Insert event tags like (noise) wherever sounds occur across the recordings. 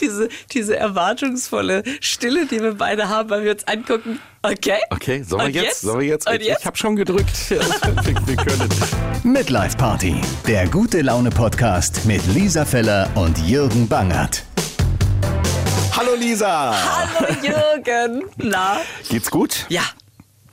diese, diese erwartungsvolle Stille, die wir beide haben, weil wir uns angucken. Okay. Okay, sollen wir jetzt? jetzt? Sollen wir jetzt? Und jetzt? Ich habe schon gedrückt. (laughs) Wir können. Midlife Party, der gute Laune Podcast mit Lisa Feller und Jürgen Bangert. Hallo Lisa. Hallo Jürgen. Na? Geht's gut? Ja.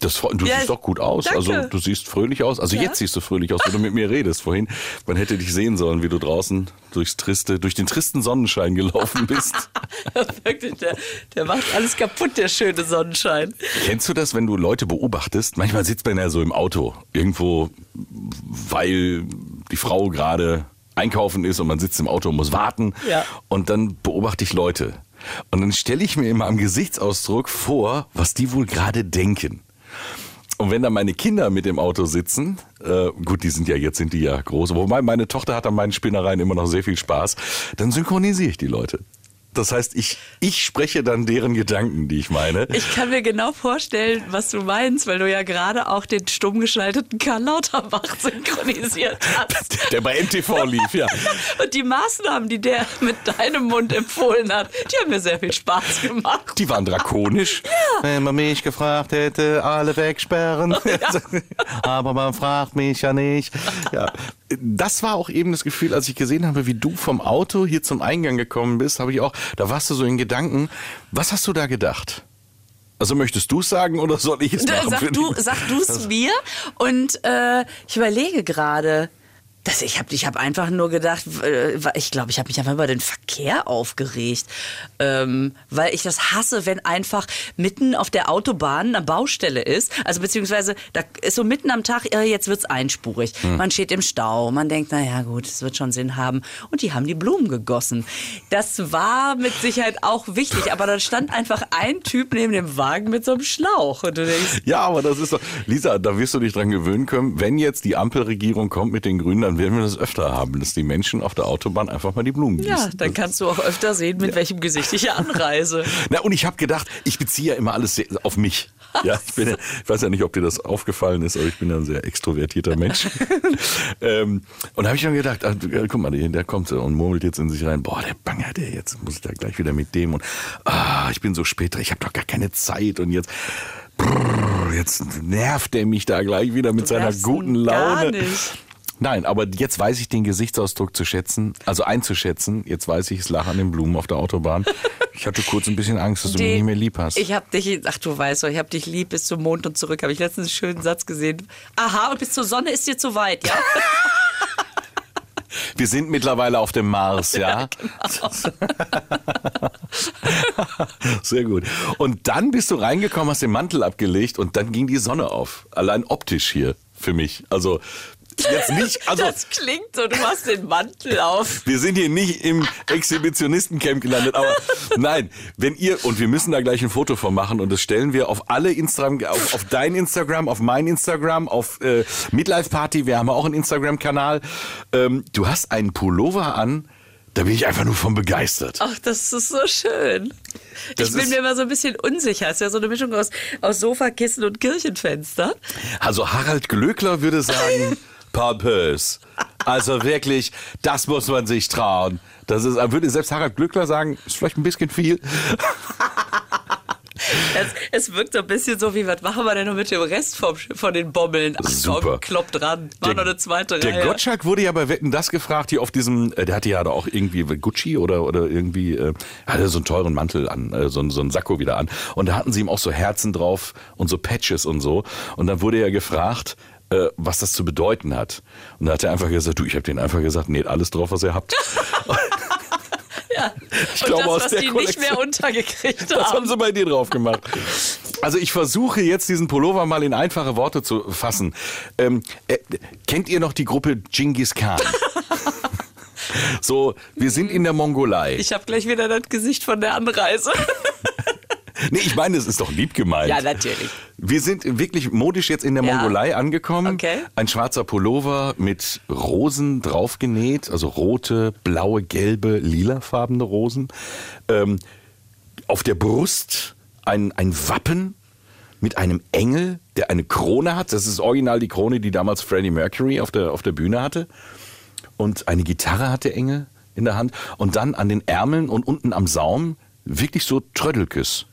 Das, du Ja, siehst doch gut aus. danke. Also du siehst fröhlich aus. Also Ja. jetzt siehst du fröhlich aus, wenn du mit mir redest. Vorhin, man hätte dich sehen sollen, wie du draußen durchs triste, durch den tristen Sonnenschein gelaufen bist. (laughs) Wirklich, der, der macht alles kaputt, der schöne Sonnenschein. Kennst du das, wenn du Leute beobachtest? Manchmal sitzt man ja so im Auto, irgendwo, weil die Frau gerade einkaufen ist und man sitzt im Auto und muss warten. Ja. Und dann beobachte ich Leute. Und dann stelle ich mir immer am Gesichtsausdruck vor, was die wohl gerade denken. Und wenn da meine Kinder mit dem Auto sitzen, äh, gut, die sind ja jetzt sind die ja groß, wobei meine Tochter hat an meinen Spinnereien immer noch sehr viel Spaß, dann synchronisiere ich die Leute. Das heißt, ich, ich spreche dann deren Gedanken, die ich meine. Ich kann mir genau vorstellen, was du meinst, weil du ja gerade auch den stumm geschalteten Karl Lauterbach (laughs) synchronisiert hast. Der bei MTV lief, ja. (laughs) Und die Maßnahmen, die der mit deinem Mund empfohlen hat, die haben mir sehr viel Spaß gemacht. Die waren drakonisch. Wenn man mich gefragt hätte, alle wegsperren. (laughs) Aber man fragt mich ja nicht. Ja. Das war auch eben das Gefühl, als ich gesehen habe, wie du vom Auto hier zum Eingang gekommen bist, habe ich auch, da warst du so in Gedanken. Was hast du da gedacht? Also möchtest du es sagen oder soll ich es (laughs) machen? Sag du, dich? sag du es mir und äh, ich überlege gerade. Das, ich habe ich hab einfach nur gedacht, äh, ich glaube, ich habe mich einfach über den Verkehr aufgeregt, ähm, weil ich das hasse, wenn einfach mitten auf der Autobahn eine Baustelle ist. Also beziehungsweise da ist so mitten am Tag, äh, jetzt wird's einspurig. Hm. Man steht im Stau, man denkt, na ja gut, es wird schon Sinn haben. Und die haben die Blumen gegossen. Das war mit Sicherheit auch wichtig, aber da stand einfach ein Typ neben dem Wagen mit so einem Schlauch. Und du denkst, Ja, aber das ist doch, Lisa, da wirst du dich dran gewöhnen können. Wenn jetzt die Ampelregierung kommt mit den Grünen, dann werden wir das öfter haben, dass die Menschen auf der Autobahn einfach mal die Blumen gießen. Ja, dann kannst du auch öfter sehen, mit welchem Gesicht ich hier anreise. (laughs) Na, und ich habe gedacht, ich beziehe ja immer alles sehr, auf mich. Ja, ich, bin, ja- ich weiß ja nicht, ob dir das aufgefallen ist, aber ich bin ja ein sehr extrovertierter Mensch. (laughs) ähm, und da habe ich dann gedacht, ach, du, guck mal, der, kommt und murmelt jetzt in sich rein, boah, der Banger, der jetzt muss ich da gleich wieder mit dem und ah, ich bin so spät ich habe doch gar keine Zeit und jetzt brrr, jetzt nervt der mich da gleich wieder mit seiner nervst guten Laune. gar nicht. Nein, aber jetzt weiß ich den Gesichtsausdruck zu schätzen, also einzuschätzen. Jetzt weiß ich, es lag an den Blumen auf der Autobahn. Ich hatte kurz ein bisschen Angst, dass du mich nicht mehr lieb hast. Ich hab dich, ach du weißt doch, ich hab dich lieb bis zum Mond und zurück. Habe ich letztens einen schönen Satz gesehen. Aha, und bis zur Sonne ist dir zu weit, ja? (laughs) Wir sind mittlerweile auf dem Mars, ja? (laughs) (laughs) Sehr gut. Und dann bist du reingekommen, hast den Mantel abgelegt und dann ging die Sonne auf. Allein optisch hier für mich. Also jetzt nicht, (laughs) also Das klingt so, du machst den Mantel auf. wir sind hier nicht im Exhibitionistencamp gelandet, aber (laughs) nein, wenn ihr, und wir müssen da gleich ein Foto von machen und das stellen wir auf alle Instagram, auf, auf dein Instagram, auf mein Instagram, auf äh, Midlife Party, wir haben auch einen Instagram-Kanal. Ähm, du hast einen Pullover an, da bin ich einfach nur von begeistert. Ach, das ist so schön. Das ich bin mir immer so ein bisschen unsicher. Es ist ja so eine Mischung aus, aus Sofakissen und Kirchenfenster. Also Harald Glöckler würde sagen, (laughs) pompös. Also wirklich, das muss man sich trauen. Das ist, würde selbst Harald Glöckler sagen, ist vielleicht ein bisschen viel. Es, es wirkt so ein bisschen so wie, was machen wir denn noch mit dem Rest vom, von den Bommeln? Ach Super. komm, klopp dran. War noch eine zweite Der Reihe. Gottschalk wurde ja bei Wetten das gefragt, hier auf diesem, äh, der hatte ja da auch irgendwie Gucci oder, oder irgendwie, äh, hatte so einen teuren Mantel an, äh, so, einen- so einen Sakko wieder an. Und da hatten sie ihm auch so Herzen drauf und so Patches und so. Und dann wurde er gefragt, äh, was das zu bedeuten hat. Und da hat er einfach gesagt, du, ich habe denen einfach gesagt, näht alles drauf, was ihr habt. (laughs) Ja. Ich glaube, das, aus was der die nicht Kollektion. mehr untergekriegt (laughs) Das haben haben. sie bei dir drauf gemacht. Also ich versuche jetzt diesen Pullover mal in einfache Worte zu fassen. Ähm, äh, kennt ihr noch die Gruppe Genghis Khan? (laughs) so, wir sind in der Mongolei. Ich habe gleich wieder das Gesicht von der Anreise. (laughs) Nee, ich meine, es ist doch lieb gemeint. Ja, natürlich. Wir sind wirklich modisch jetzt in der Ja. Mongolei angekommen. Okay. Ein schwarzer Pullover mit Rosen draufgenäht, also rote, blaue, gelbe, lilafarbene Rosen. Ähm, auf der Brust ein, ein Wappen mit einem Engel, der eine Krone hat. Das ist original die Krone, die damals Freddie Mercury auf der, auf der Bühne hatte. Und eine Gitarre hat der Engel, in der Hand und dann an den Ärmeln und unten am Saum wirklich so Trödelkes.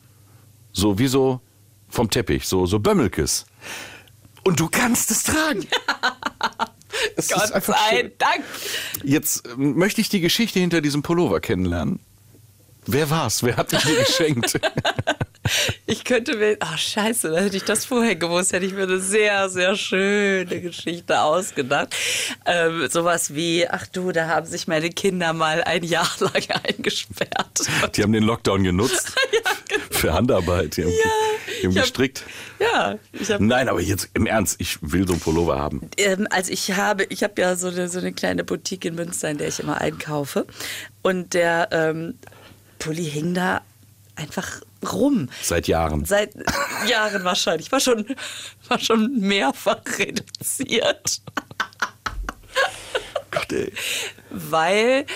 So wie so vom Teppich, so, so Bömmelkes. Und du kannst es tragen. (laughs) Es ist Gott einfach sei schön. Dank. Jetzt äh, möchte ich die Geschichte hinter diesem Pullover kennenlernen. Wer war's? Wer hat mich dir (laughs) geschenkt? (laughs) Ich könnte mir, ach scheiße, da hätte ich das vorher gewusst, hätte ich mir eine sehr, sehr schöne Geschichte ausgedacht. Ähm, sowas wie, ach du, da haben sich meine Kinder mal ein Jahr lang (laughs) eingesperrt. Die haben den Lockdown genutzt (laughs) genau. für Handarbeit. Die haben, die haben ich hab- gestrickt. Ja, Nein, aber jetzt im Ernst, ich will so einen Pullover haben. ähm, also ich habe, ich habe ja so eine, so eine kleine Boutique in Münster, in der ich immer einkaufe. Und der ähm, Pulli hing da einfach rum. Seit Jahren. Seit Jahren wahrscheinlich. War schon, war schon mehrfach reduziert. Gott, ey. Weil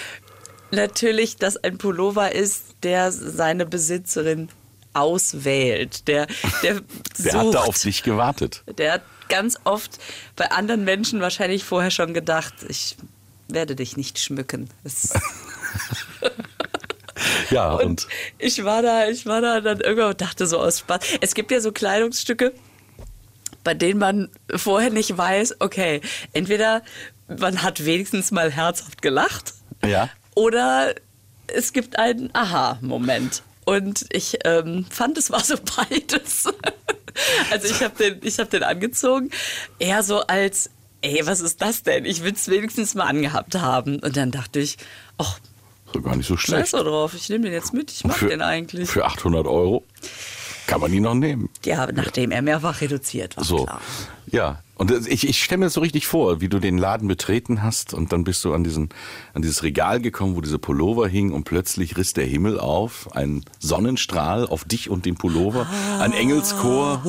natürlich das ein Pullover ist, der seine Besitzerin auswählt. Der, der, Der sucht. hat da auf dich gewartet. Der hat ganz oft bei anderen Menschen wahrscheinlich vorher schon gedacht, ich werde dich nicht schmücken. (laughs) Ja, und, Und ich war da, ich war da dann irgendwann und dachte so aus Spaß. Es gibt ja so Kleidungsstücke, bei denen man vorher nicht weiß, okay, entweder man hat wenigstens mal herzhaft gelacht ja. oder es gibt einen Aha-Moment. Und ich ähm, fand, es war so (laughs) beides. also ich habe den, ich hab den angezogen, eher so als, ey, was ist das denn? Ich will es wenigstens mal angehabt haben. Und dann dachte ich, ach, so gar nicht so scheiß schlecht. doch drauf, ich nehme den jetzt mit, ich mag für, den eigentlich. Für 800 Euro kann man ihn noch nehmen. Ja, nachdem er mehrfach reduziert war, So. klar. Ja. Und ich, ich stelle mir das so richtig vor, wie du den Laden betreten hast und dann bist du an, diesen, an dieses Regal gekommen, wo diese Pullover hingen und plötzlich riss der Himmel auf, ein Sonnenstrahl auf dich und den Pullover, ein Engelschor,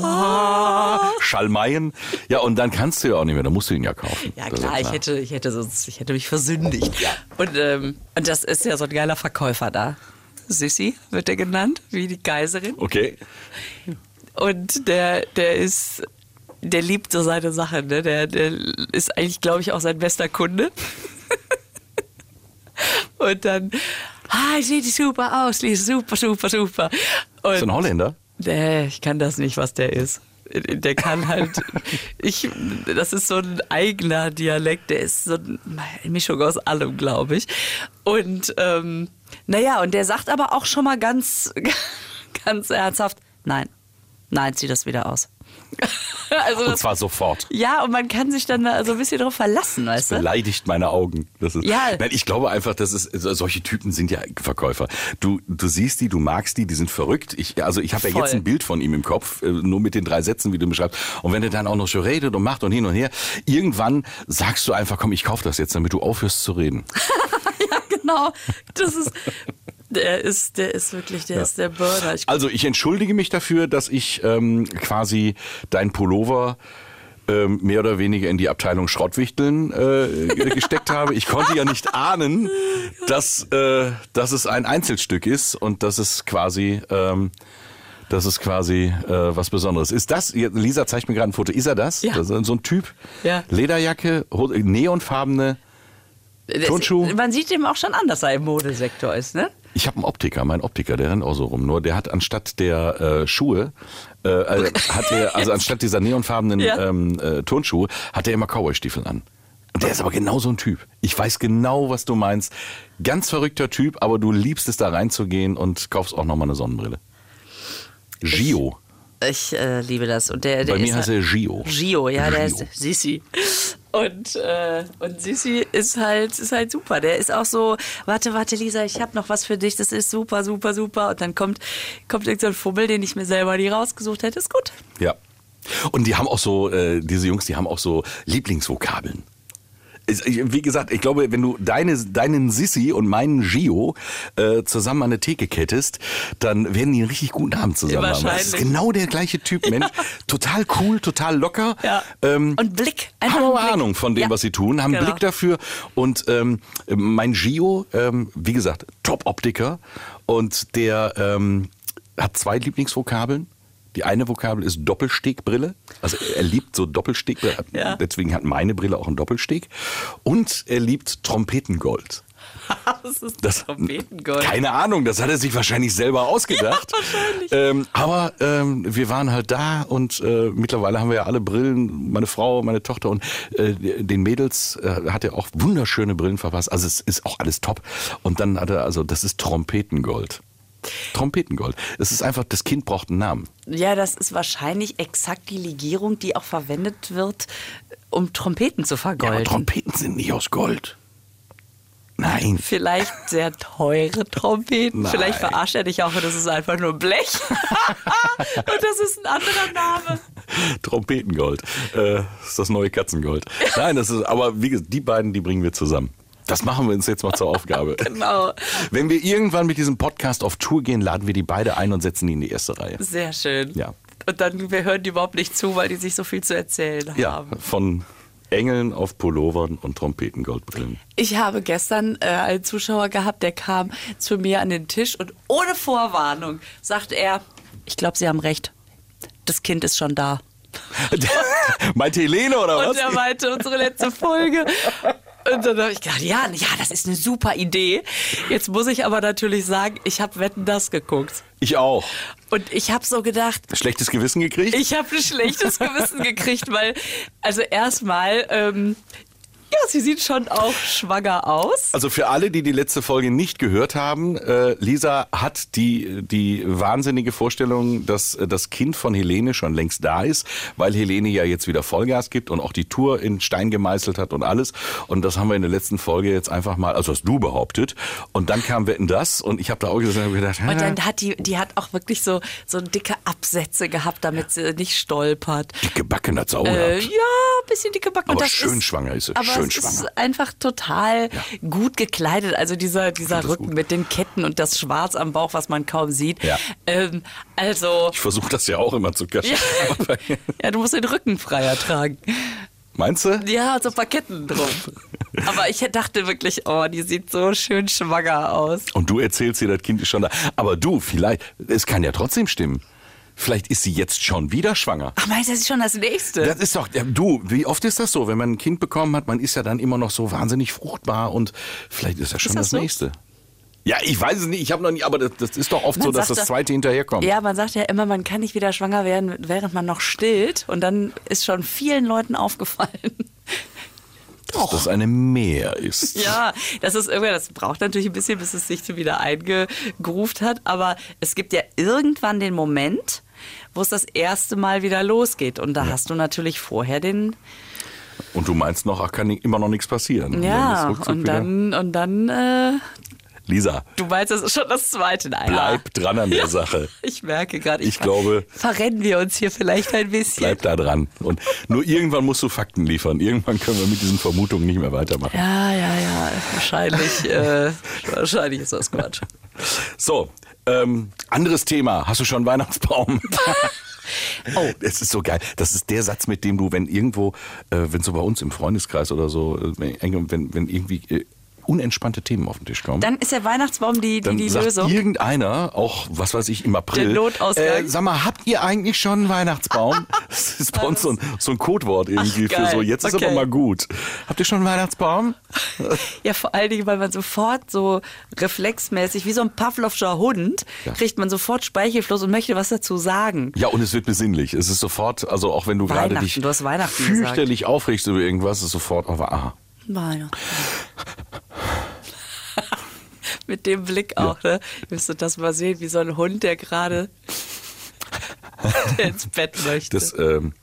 Schalmeien. Ja, und dann kannst du ja auch nicht mehr, dann musst du ihn ja kaufen. Ja ist klar, ich hätte, ich hätte sonst, ich hätte mich versündigt. Und, ähm, und das ist ja so ein geiler Verkäufer da. Sissi wird er genannt, wie die Geiserin. Okay. Und der, der ist, der liebt so seine Sache, ne? Der, der ist eigentlich, glaube ich, auch sein bester Kunde. (laughs) Und dann, ah, sieht super aus, super, super, super. Und Ist ein Holländer? Nee, ich kann das nicht, was der ist. Der kann halt, (laughs) ich, das ist so ein eigener Dialekt, der ist so eine Mischung aus allem, glaube ich. Und ähm, naja, und der sagt aber auch schon mal ganz, (laughs) ganz ernsthaft, nein, nein, zieh das wieder aus. (laughs) also Und das, zwar sofort. ja, und man kann sich dann da so ein bisschen drauf verlassen, weißt du? beleidigt meine Augen. Das ist, Ja. Nein, ich glaube einfach, dass es solche Typen sind ja Verkäufer. Du du siehst die, du magst die, die sind verrückt. Ich also ich habe ja jetzt ein Bild von ihm im Kopf, äh, nur mit den drei Sätzen, wie du beschreibst. Und wenn er dann auch noch so redet und macht und hin und her, irgendwann sagst du einfach, komm, ich kauf das jetzt, damit du aufhörst zu reden. (laughs) ja, genau. Das ist, der ist, der ist wirklich, der ist der Burner. Ich Also ich entschuldige mich dafür, dass ich ähm, quasi dein Pullover ähm, mehr oder weniger in die Abteilung Schrottwichteln äh, gesteckt habe. Ich konnte ja nicht ahnen, dass, äh, dass es ein Einzelstück ist und dass es quasi, ähm, dass es quasi äh, was Besonderes ist. Das, Lisa zeigt mir gerade ein Foto. Ist er das? Ja. das ist so ein Typ. Ja. Lederjacke, neonfarbene. Das- Turnschuh? Man sieht dem auch schon an, dass er im Modesektor ist, ne? Ich habe einen Optiker, mein Optiker, der rennt auch so rum. Nur der hat anstatt der äh, Schuhe, äh, äh, (laughs) hat er, also anstatt dieser neonfarbenen Ja. ähm, äh, Turnschuhe, hat er immer Cowboy-Stiefel an. Und der ist aber genau so ein Typ. Ich weiß genau, was du meinst. Ganz verrückter Typ, aber du liebst es da reinzugehen und kaufst auch nochmal eine Sonnenbrille. Gio. Ich äh, liebe das. Und der, der Bei mir heißt er Gio. Gio, ja, der Gio. ist Sissi. Und, äh, und Sissi ist halt, ist halt super. Der ist auch so, warte, warte, Lisa, ich habe noch was für dich, das ist super, super, super. Und dann kommt, kommt irgend so ein Fummel, den ich mir selber nie rausgesucht hätte. Ist gut. Ja. Und die haben auch so, äh, diese Jungs, die haben auch so Lieblingsvokabeln. Wie gesagt, ich glaube, wenn du deine, deinen Sissi und meinen Gio äh, zusammen an der Theke kettest, dann werden die einen richtig guten Abend zusammen haben. Das ist genau der gleiche Typ Mensch. total cool, total locker. Ja. Ähm, und Blick. Einfach haben Blick. Ahnung von dem, Ja. was sie tun, haben Genau. Blick dafür. Und ähm, mein Gio, ähm, wie gesagt, Top-Optiker. Und der ähm, hat zwei Lieblingsvokabeln. Die eine Vokabel ist Doppelstegbrille. Also er liebt so Doppelsteg. (laughs) Ja. Deswegen hat meine Brille auch einen Doppelsteg. Und er liebt Trompetengold. (laughs) das ist Das, Trompetengold. keine Ahnung, das hat er sich wahrscheinlich selber ausgedacht. wahrscheinlich. Ähm, aber ähm, wir waren halt da und äh, mittlerweile haben wir ja alle Brillen, meine Frau, meine Tochter und äh, den Mädels äh, hat er auch wunderschöne Brillen verpasst. Also es ist auch alles top. Und dann hat er, also das ist Trompetengold. Trompetengold. Es ist einfach, das Kind braucht einen Namen. Ja, das ist wahrscheinlich exakt die Legierung, die auch verwendet wird, um Trompeten zu Ja, aber vergolden. Trompeten sind nicht aus Gold. Nein. Vielleicht sehr teure Trompeten. Nein. Vielleicht verarscht er dich auch und das ist einfach nur Blech. (laughs) und das ist ein anderer Name. Trompetengold. Äh, das ist das neue Katzengold. Nein, das ist, aber wie gesagt, die beiden, die bringen wir zusammen. Das machen wir uns jetzt mal zur Aufgabe. (laughs) Genau. Wenn wir irgendwann mit diesem Podcast auf Tour gehen, laden wir die beide ein und setzen die in die erste Reihe. Sehr schön. Ja. Und dann wir hören die überhaupt nicht zu, weil die sich so viel zu erzählen Ja, haben. von Engeln auf Pullovern und Trompetengoldbrillen. Ich habe gestern äh, einen Zuschauer gehabt, der kam zu mir an den Tisch und ohne Vorwarnung sagt er, ich glaube, Sie haben recht. Das Kind ist schon da. (laughs) Meinte Helene oder Und was? er meinte unsere letzte Folge. Und dann habe ich gedacht, ja, ja, das ist eine super Idee. Jetzt muss ich aber natürlich sagen, ich habe Wetten das geguckt. Ich auch. Und ich habe so gedacht, Schlechtes Gewissen gekriegt? ich habe ein schlechtes Gewissen gekriegt, weil, also erstmal, ähm, ja, sie sieht schon auch schwanger aus. Also für alle, die die letzte Folge nicht gehört haben, äh, Lisa hat die, die wahnsinnige Vorstellung, dass äh, das Kind von Helene schon längst da ist, weil Helene ja jetzt wieder Vollgas gibt und auch die Tour in Stein gemeißelt hat und alles. Und das haben wir in der letzten Folge jetzt einfach mal, also hast du behauptet. Und dann kam Wetten das und ich habe da auch gesagt, hab gedacht, Und dann hat die, die hat auch wirklich so, so dicke Absätze gehabt, damit sie nicht stolpert. dicke Backen hat sie auch Äh, gehabt. ja, ein bisschen dicke Backen. Aber Und schön ist, schwanger ist sie, Aber schön schwanger. ist einfach total gut gekleidet. Also dieser, dieser Rücken gut. mit den Ketten und das Schwarz am Bauch, was man kaum sieht. Ja. Ähm, also, Ich versuche das ja auch immer zu kaschieren. (laughs) Aber- ja, du musst den Rücken freier tragen. Meinst du? Ja, so Paketten drum. Aber ich dachte wirklich, oh, die sieht so schön schwanger aus. Und du erzählst dir, das Kind ist schon da. Aber du, vielleicht, es kann ja trotzdem stimmen. Vielleicht ist sie jetzt schon wieder schwanger. Ach, meinst du, das ist schon das nächste? Das ist doch, ja, du, wie oft ist das so? Wenn man ein Kind bekommen hat, man ist ja dann immer noch so wahnsinnig fruchtbar und vielleicht ist das schon Ist das das, so? nächste. Ja, ich weiß es nicht, ich habe noch nie, aber das, das ist doch oft Man so, dass das zweite hinterherkommt. Ja, man sagt ja immer, man kann nicht wieder schwanger werden, während man noch stillt. Und dann ist schon vielen Leuten aufgefallen. (laughs) Dass das eine Meer ist. Ja, das ist irgendwie, das braucht natürlich ein bisschen, bis es sich wieder eingegruft hat. Aber es gibt ja irgendwann den Moment, wo es das erste Mal wieder losgeht. Und da hast du natürlich vorher den, Und du meinst noch, ach, kann immer noch nichts passieren. Und dann ja, ist ruckzuck und dann, und dann, äh, Lisa, du meinst, das ist schon das zweite. Naja. bleib dran an der Sache. Ich merke gerade, Ich glaube- verrennen wir uns hier vielleicht ein bisschen. Bleib da dran. Und nur irgendwann musst du Fakten liefern. Irgendwann können wir mit diesen Vermutungen nicht mehr weitermachen. Ja, ja, ja, wahrscheinlich, äh, wahrscheinlich ist das Quatsch. So, ähm, anderes Thema. Hast du schon einen Weihnachtsbaum? (laughs) (laughs) Oh. Es ist so geil. Das ist der Satz, mit dem du, wenn irgendwo, äh, wenn so bei uns im Freundeskreis oder so, äh, wenn, wenn, wenn irgendwie äh, unentspannte Themen auf den Tisch kommen. Dann ist der Weihnachtsbaum die, die, dann die sagt Lösung. irgendeiner, auch was weiß ich, im April, Der Notausgang. Äh, sag mal, habt ihr eigentlich schon einen Weihnachtsbaum? (laughs) Das ist bei uns so ein, so ein Codewort irgendwie Ach, für so, jetzt ist Okay. aber mal gut. Habt ihr schon einen Weihnachtsbaum? (laughs) Ja, vor allen Dingen, weil man sofort so reflexmäßig, wie so ein Pavlovscher Hund, Ja. kriegt man sofort Speichelfluss und möchte was dazu sagen. Ja, und es wird besinnlich. Es ist sofort, also auch wenn du gerade dich du fürchterlich aufregst über irgendwas, ist sofort, aber aha. Weihnachten. Mit dem Blick auch, ne? Ihr müsstet das mal sehen, wie so ein Hund, der gerade (laughs) ins Bett möchte. Das, ähm,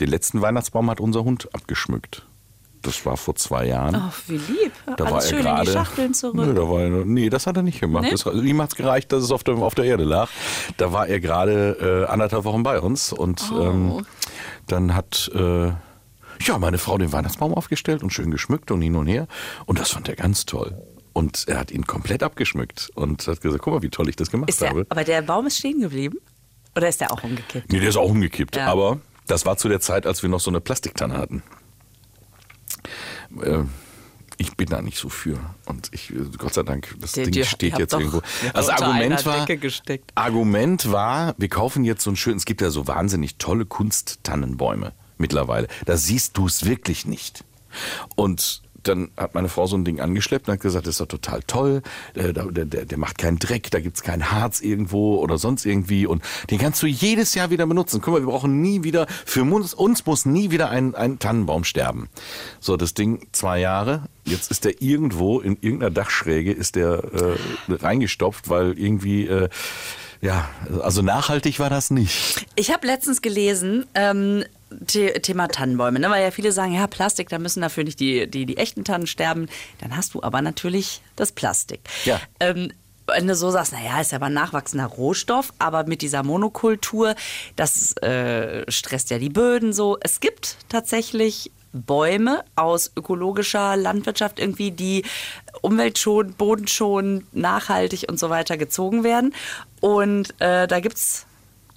den letzten Weihnachtsbaum hat unser Hund abgeschmückt. Das war vor zwei Jahren. Ach, wie lieb. Da Alles war er schön in die gerade. Schachteln zurück. Nö, da war er, nee, das hat er nicht gemacht. Nee? Das, ihm hat es gereicht, dass es auf der, auf der Erde lag. Da war er gerade äh, anderthalb Wochen bei uns und Oh. ähm, dann hat äh, ja meine Frau den Weihnachtsbaum aufgestellt und schön geschmückt und hin und her. Und das fand er ganz toll. Und er hat ihn komplett abgeschmückt und hat gesagt, guck mal, wie toll ich das gemacht Ist der, habe. aber der Baum ist stehen geblieben? Oder ist der auch umgekippt? Nee, der ist auch umgekippt. Ja. Aber das war zu der Zeit, als wir noch so eine Plastiktanne hatten. Äh, ich bin da nicht so für. Und ich, äh, Gott sei Dank, das Die- Ding die- steht jetzt irgendwo. Das unter Argument war. Argument war, wir kaufen jetzt so ein schön, es gibt ja so wahnsinnig tolle Kunsttannenbäume mittlerweile. Da siehst du es wirklich nicht. Und dann hat meine Frau so ein Ding angeschleppt und hat gesagt, das ist doch total toll, äh, der, der, der macht keinen Dreck, da gibt's kein Harz irgendwo oder sonst irgendwie und den kannst du jedes Jahr wieder benutzen. Guck mal, wir brauchen nie wieder, für uns, uns muss nie wieder ein, ein Tannenbaum sterben. So, das Ding zwei Jahre, jetzt ist der irgendwo in irgendeiner Dachschräge ist der äh, reingestopft, weil irgendwie... Äh, ja, also nachhaltig war das nicht. Ich habe letztens gelesen, ähm, The Thema Tannenbäume, ne? weil ja viele sagen, ja, Plastik, da müssen dafür nicht die, die, die echten Tannen sterben. Dann hast du aber natürlich das Plastik. Ja. Ähm, wenn du so sagst, naja, ist ja aber ein nachwachsender Rohstoff, aber mit dieser Monokultur, das äh, stresst ja die Böden so. Es gibt tatsächlich Bäume aus ökologischer Landwirtschaft irgendwie, die umweltschonend, bodenschonend, nachhaltig und so weiter gezogen werden. Und äh, da gibt's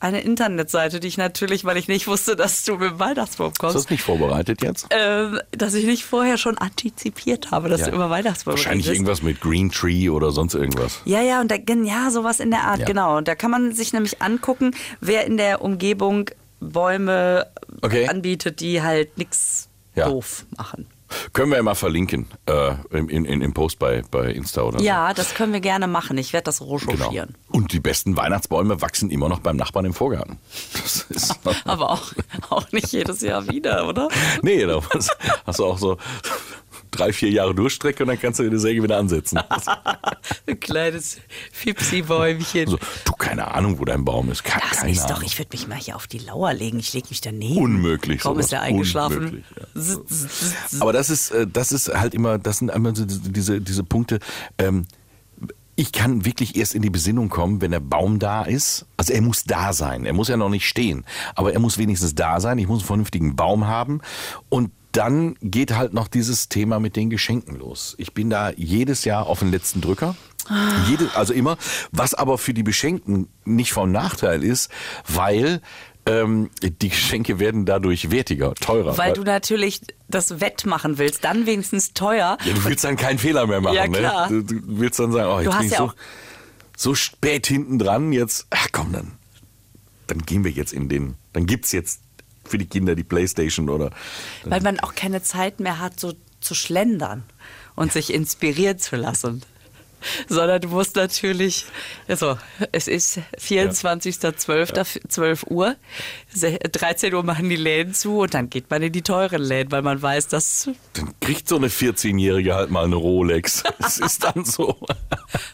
eine Internetseite, die ich natürlich, weil ich nicht wusste, dass du mit dem Weihnachtsbaum Ist kommst, das nicht vorbereitet jetzt? ähm, dass ich nicht vorher schon antizipiert habe, dass Ja. du über Weihnachtsbäume Wahrscheinlich redest. irgendwas mit Green Tree oder sonst irgendwas. Ja, ja, und da, ja, sowas in der Art, Ja. genau. Und da kann man sich nämlich angucken, wer in der Umgebung Bäume Okay. anbietet, die halt nichts Ja. doof machen. Können wir ja mal verlinken äh, im, in, im Post bei, bei Insta oder so. Ja, das können wir gerne machen. Ich werde das Genau. recherchieren. Und die besten Weihnachtsbäume wachsen immer noch beim Nachbarn im Vorgarten. Das ist, (laughs) Aber auch, auch nicht jedes Jahr wieder, oder? nee, da hast du auch so drei, vier Jahre Durchstrecke und dann kannst du die Säge wieder ansetzen. (laughs) Ein kleines Fipsi-Bäumchen. Also, du, keine Ahnung, wo dein Baum ist. Ke Lass keine mich doch, ich würde mich mal hier auf die Lauer legen. Ich lege mich daneben. Unmöglich, Kaum sowas. ist er eingeschlafen. Ja. Aber das ist, äh, das ist halt immer, das sind einmal so diese, diese Punkte. Ähm, ich kann wirklich erst in die Besinnung kommen, wenn der Baum da ist. Also er muss da sein. Er muss ja noch nicht stehen. Aber er muss wenigstens da sein. Ich muss einen vernünftigen Baum haben. Und dann geht halt noch dieses Thema mit den Geschenken los. Ich bin da jedes Jahr auf den letzten Drücker. Jede, also immer. Was aber für die Beschenkten nicht vom Nachteil ist, weil ähm, die Geschenke werden dadurch wertiger, teurer. Weil du natürlich das wettmachen willst, dann wenigstens teuer. Ja, du willst dann keinen Fehler mehr machen. Ja, klar. Ne? Du, du willst dann sagen, oh, jetzt Du bin ich ja so, auch- so spät hinten dran, jetzt, ach komm, dann, dann gehen wir jetzt in den, dann gibt's jetzt für die Kinder die Playstation oder Weil man auch keine Zeit mehr hat, so zu schlendern und sich inspirieren zu lassen. Sondern du musst natürlich, also es ist 24.12., 12 Uhr, Se- 13 Uhr machen die Läden zu und dann geht man in die teuren Läden, weil man weiß, dass dann kriegt so eine 14-Jährige halt mal eine Rolex. (laughs) Es ist dann so.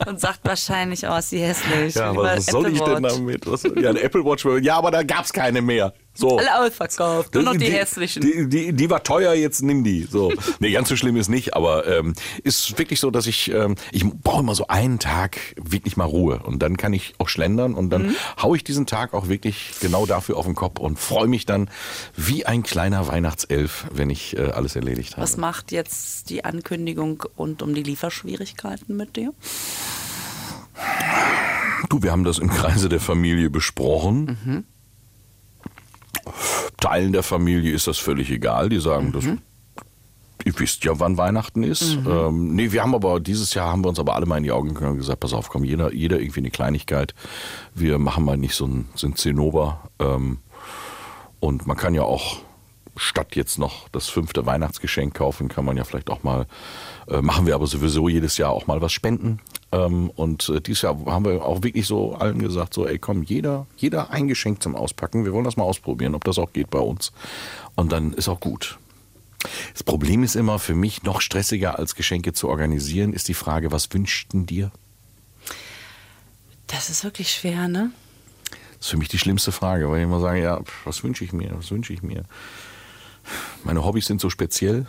und sagt wahrscheinlich, oh, ist die hässlich. Ja, was soll Apple ich denn Watch. damit? Was, ja, eine Apple Watch. Ja, aber da gab's keine mehr. So. Alle ausverkauft, nur noch die, hässlichen. Die, die, die war teuer, jetzt nimm die. So. (laughs) Nee, ganz so schlimm ist nicht, aber ähm, ist wirklich so, dass ich, ähm, ich brauche immer so einen Tag wirklich mal Ruhe und dann kann ich auch schlendern und Mhm. dann hau ich diesen Tag auch wirklich genau dafür auf den Kopf und freue mich dann wie ein kleiner Weihnachtself, wenn ich äh, alles erledigt habe. Was macht jetzt die Ankündigung und um die Lieferschwierigkeiten mit dir? Du, wir haben das im Kreise der Familie besprochen. Mhm. Teilen der Familie ist das völlig egal. Die sagen, das, Mhm. ihr wisst ja, wann Weihnachten ist. Ähm, nee, wir haben aber dieses Jahr haben wir uns aber alle mal in die Augen gegangen und gesagt, pass auf, komm, jeder, jeder irgendwie eine Kleinigkeit. Wir machen mal nicht so ein, so ein Zinnober. Ähm, und man kann ja auch statt jetzt noch das fünfte Weihnachtsgeschenk kaufen, kann man ja vielleicht auch mal, äh, machen wir aber sowieso jedes Jahr auch mal was spenden. Ähm, und äh, dieses Jahr haben wir auch wirklich so allen gesagt, so, ey komm, jeder, jeder ein Geschenk zum Auspacken. Wir wollen das mal ausprobieren, ob das auch geht bei uns. Und dann ist auch gut. Das Problem ist immer für mich noch stressiger als Geschenke zu organisieren, ist die Frage, was wünschten dir? Das ist wirklich schwer, ne? Das ist für mich die schlimmste Frage, weil ich immer sage, ja, was wünsche ich mir, was wünsche ich mir? Meine Hobbys sind so speziell.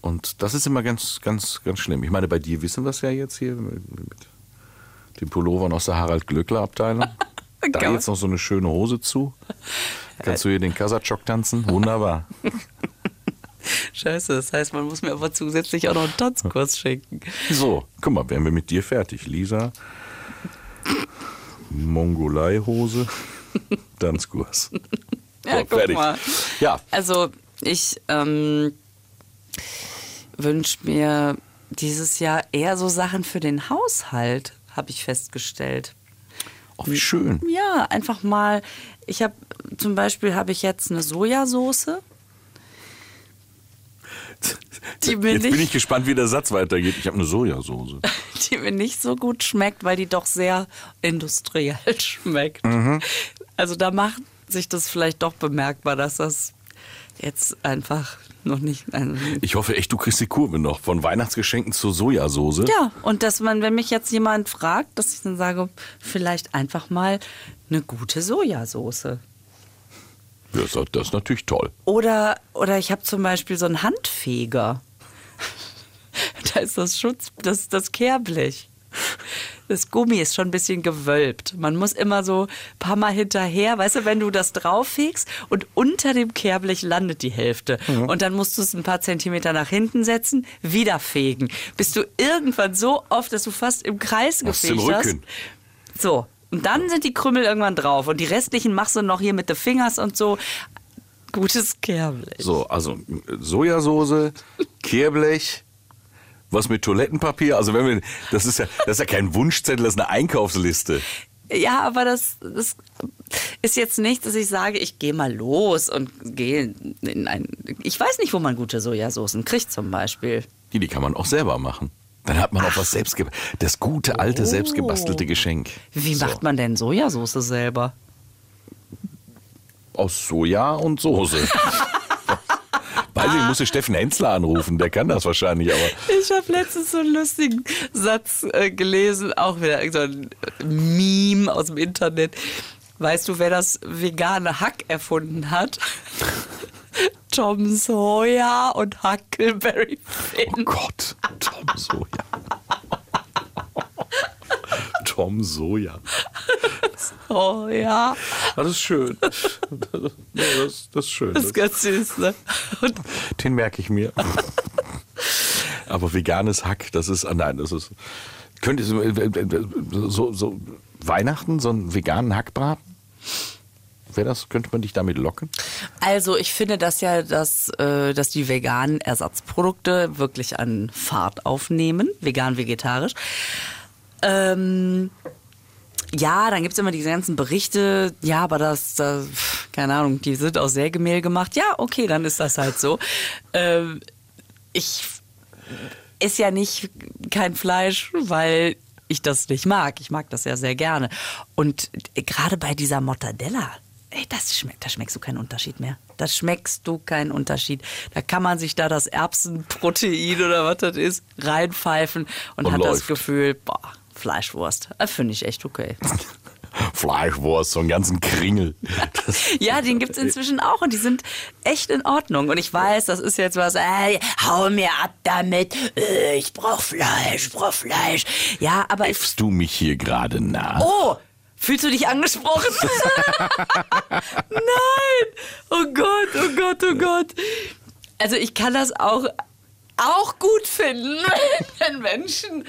Und das ist immer ganz, ganz, ganz schlimm. Ich meine, bei dir wissen wir es ja jetzt hier mit, den Pullovern aus der Harald Glöckler Abteilung. (laughs) Da Geil. jetzt noch so eine schöne Hose zu. Kannst du hier den Kasachok tanzen? Wunderbar. (laughs) Scheiße, das heißt, man muss mir aber zusätzlich auch noch einen Tanzkurs schenken. So, guck mal, wären wir mit dir fertig. Lisa, Mongolei-Hose, (laughs) Tanzkurs. Ja, So, guck fertig. mal. Ja, Also ich ähm, wünsche mir dieses Jahr eher so Sachen für den Haushalt, habe ich festgestellt. auch wie schön. Ja, einfach mal. Ich habe zum Beispiel habe ich jetzt eine Sojasauce. (laughs) die mir Jetzt bin nicht ich gespannt, wie der Satz weitergeht. Ich habe eine Sojasauce. (laughs) die mir nicht so gut schmeckt, weil die doch sehr industriell (laughs) schmeckt. Mhm. Also da macht sich das vielleicht doch bemerkbar, dass das jetzt einfach noch nicht. Also Ich hoffe echt, du kriegst die Kurve noch. Von Weihnachtsgeschenken zur Sojasauce. ja, und dass man, wenn mich jetzt jemand fragt, dass ich dann sage, vielleicht einfach mal eine gute Sojasauce. Ja, das, das ist natürlich toll. Oder, oder ich habe zum Beispiel so einen Handfeger. (laughs) da ist das Schutz, das, das Kehrblech. Das Gummi ist schon ein bisschen gewölbt. Man muss immer so ein paar Mal hinterher, weißt du, wenn du das drauffegst und unter dem Kehrblech landet die Hälfte. Und dann musst du es ein paar Zentimeter nach hinten setzen, wieder fegen. Bis du irgendwann so oft, dass du fast im Kreis gefegt hast. So. Und dann sind die Krümel irgendwann drauf. Und die restlichen machst du noch hier mit den Fingers und so. Gutes Kehrblech. So, also Sojasauce, (laughs) Kehrblech, was mit Toilettenpapier. Also wenn wir, das ist ja, das ist ja kein Wunschzettel, das ist eine Einkaufsliste. Ja, aber das, das ist jetzt nicht, dass ich sage, ich gehe mal los und gehe in ein. Ich weiß nicht, wo man gute Sojasoßen kriegt, zum Beispiel. Die, die kann man auch selber machen. Dann hat man auch was selbst Das gute, alte, selbstgebastelte Geschenk. Wie So. macht man denn Sojasauce selber? Aus Soja und Soße. (laughs) Weiß ich, muss ich Steffen Hensler anrufen, der kann das wahrscheinlich, aber Ich habe letztens so einen lustigen Satz äh, gelesen, auch wieder so ein Meme aus dem Internet. Weißt du, wer das vegane Hack erfunden hat? (laughs) Tom Sawyer und Huckleberry oh Finn. Gott, Tom Soja. Tom Soja. (laughs) Oh ja, Das ist schön. Ja, das, das ist schön. das ist ganz süß, ne? Und Den merke ich mir. Aber veganes Hack, das ist, ah, nein, das ist, könnte so, so Weihnachten, so einen veganen Hackbraten? Wäre das, könnte man dich damit locken? Also ich finde das ja, dass, äh, dass die veganen Ersatzprodukte wirklich an Fahrt aufnehmen, vegan-vegetarisch. Ähm, ja, dann gibt's immer diese ganzen Berichte, ja, aber das, das, keine Ahnung, die sind aus Sägemehl gemacht. Ja, okay, dann ist das halt so. Ähm, ich esse ja nicht kein Fleisch, weil ich das nicht mag. Ich mag das ja sehr gerne. Und gerade bei dieser Mortadella, ey, das schmeckt, da schmeckst du keinen Unterschied mehr. Da schmeckst du keinen Unterschied. Da kann man sich da das Erbsenprotein oder was das ist reinpfeifen und, Und hat das läuft. Gefühl, boah, Fleischwurst. Das finde ich echt okay. (laughs) Fleischwurst, so einen ganzen Kringel. (laughs) Ja, den gibt's inzwischen auch und die sind echt in Ordnung. Und ich weiß, das ist jetzt was, ey, hau mir ab damit, äh, ich brauch Fleisch, ich brauch Fleisch. Ja, aber ich, äffst du mich hier gerade nach? oh, fühlst du dich angesprochen? (laughs) Nein, oh Gott, oh Gott, oh Gott. Also ich kann das auch, auch gut finden, wenn Menschen...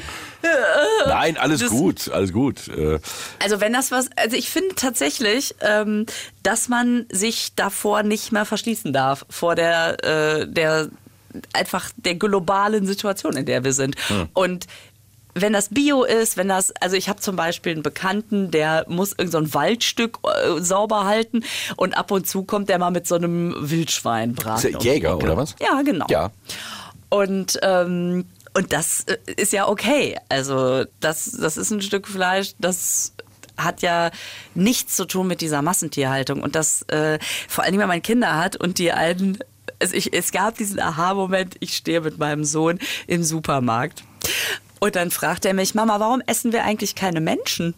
Nein, alles Das- gut, alles gut. Äh, Also wenn das was, also ich finde tatsächlich, ähm, dass man sich davor nicht mehr verschließen darf vor der, äh, der einfach der globalen Situation, in der wir sind. Und wenn das Bio ist, wenn das, also ich habe zum Beispiel einen Bekannten, der muss irgend so ein Waldstück äh, sauber halten und ab und zu kommt der mal mit so einem Wildschwein braten. Ist der Jäger, oder was? Ja, genau. Ja. Und, ähm, und das äh, ist ja okay. Also das, das ist ein Stück Fleisch, das hat ja nichts zu tun mit dieser Massentierhaltung. Und das äh, vor allem, wenn man Kinder hat und die einen... Also ich, es gab diesen Aha-Moment, ich stehe mit meinem Sohn im Supermarkt. Und dann fragt er mich, Mama, warum essen wir eigentlich keine Menschen?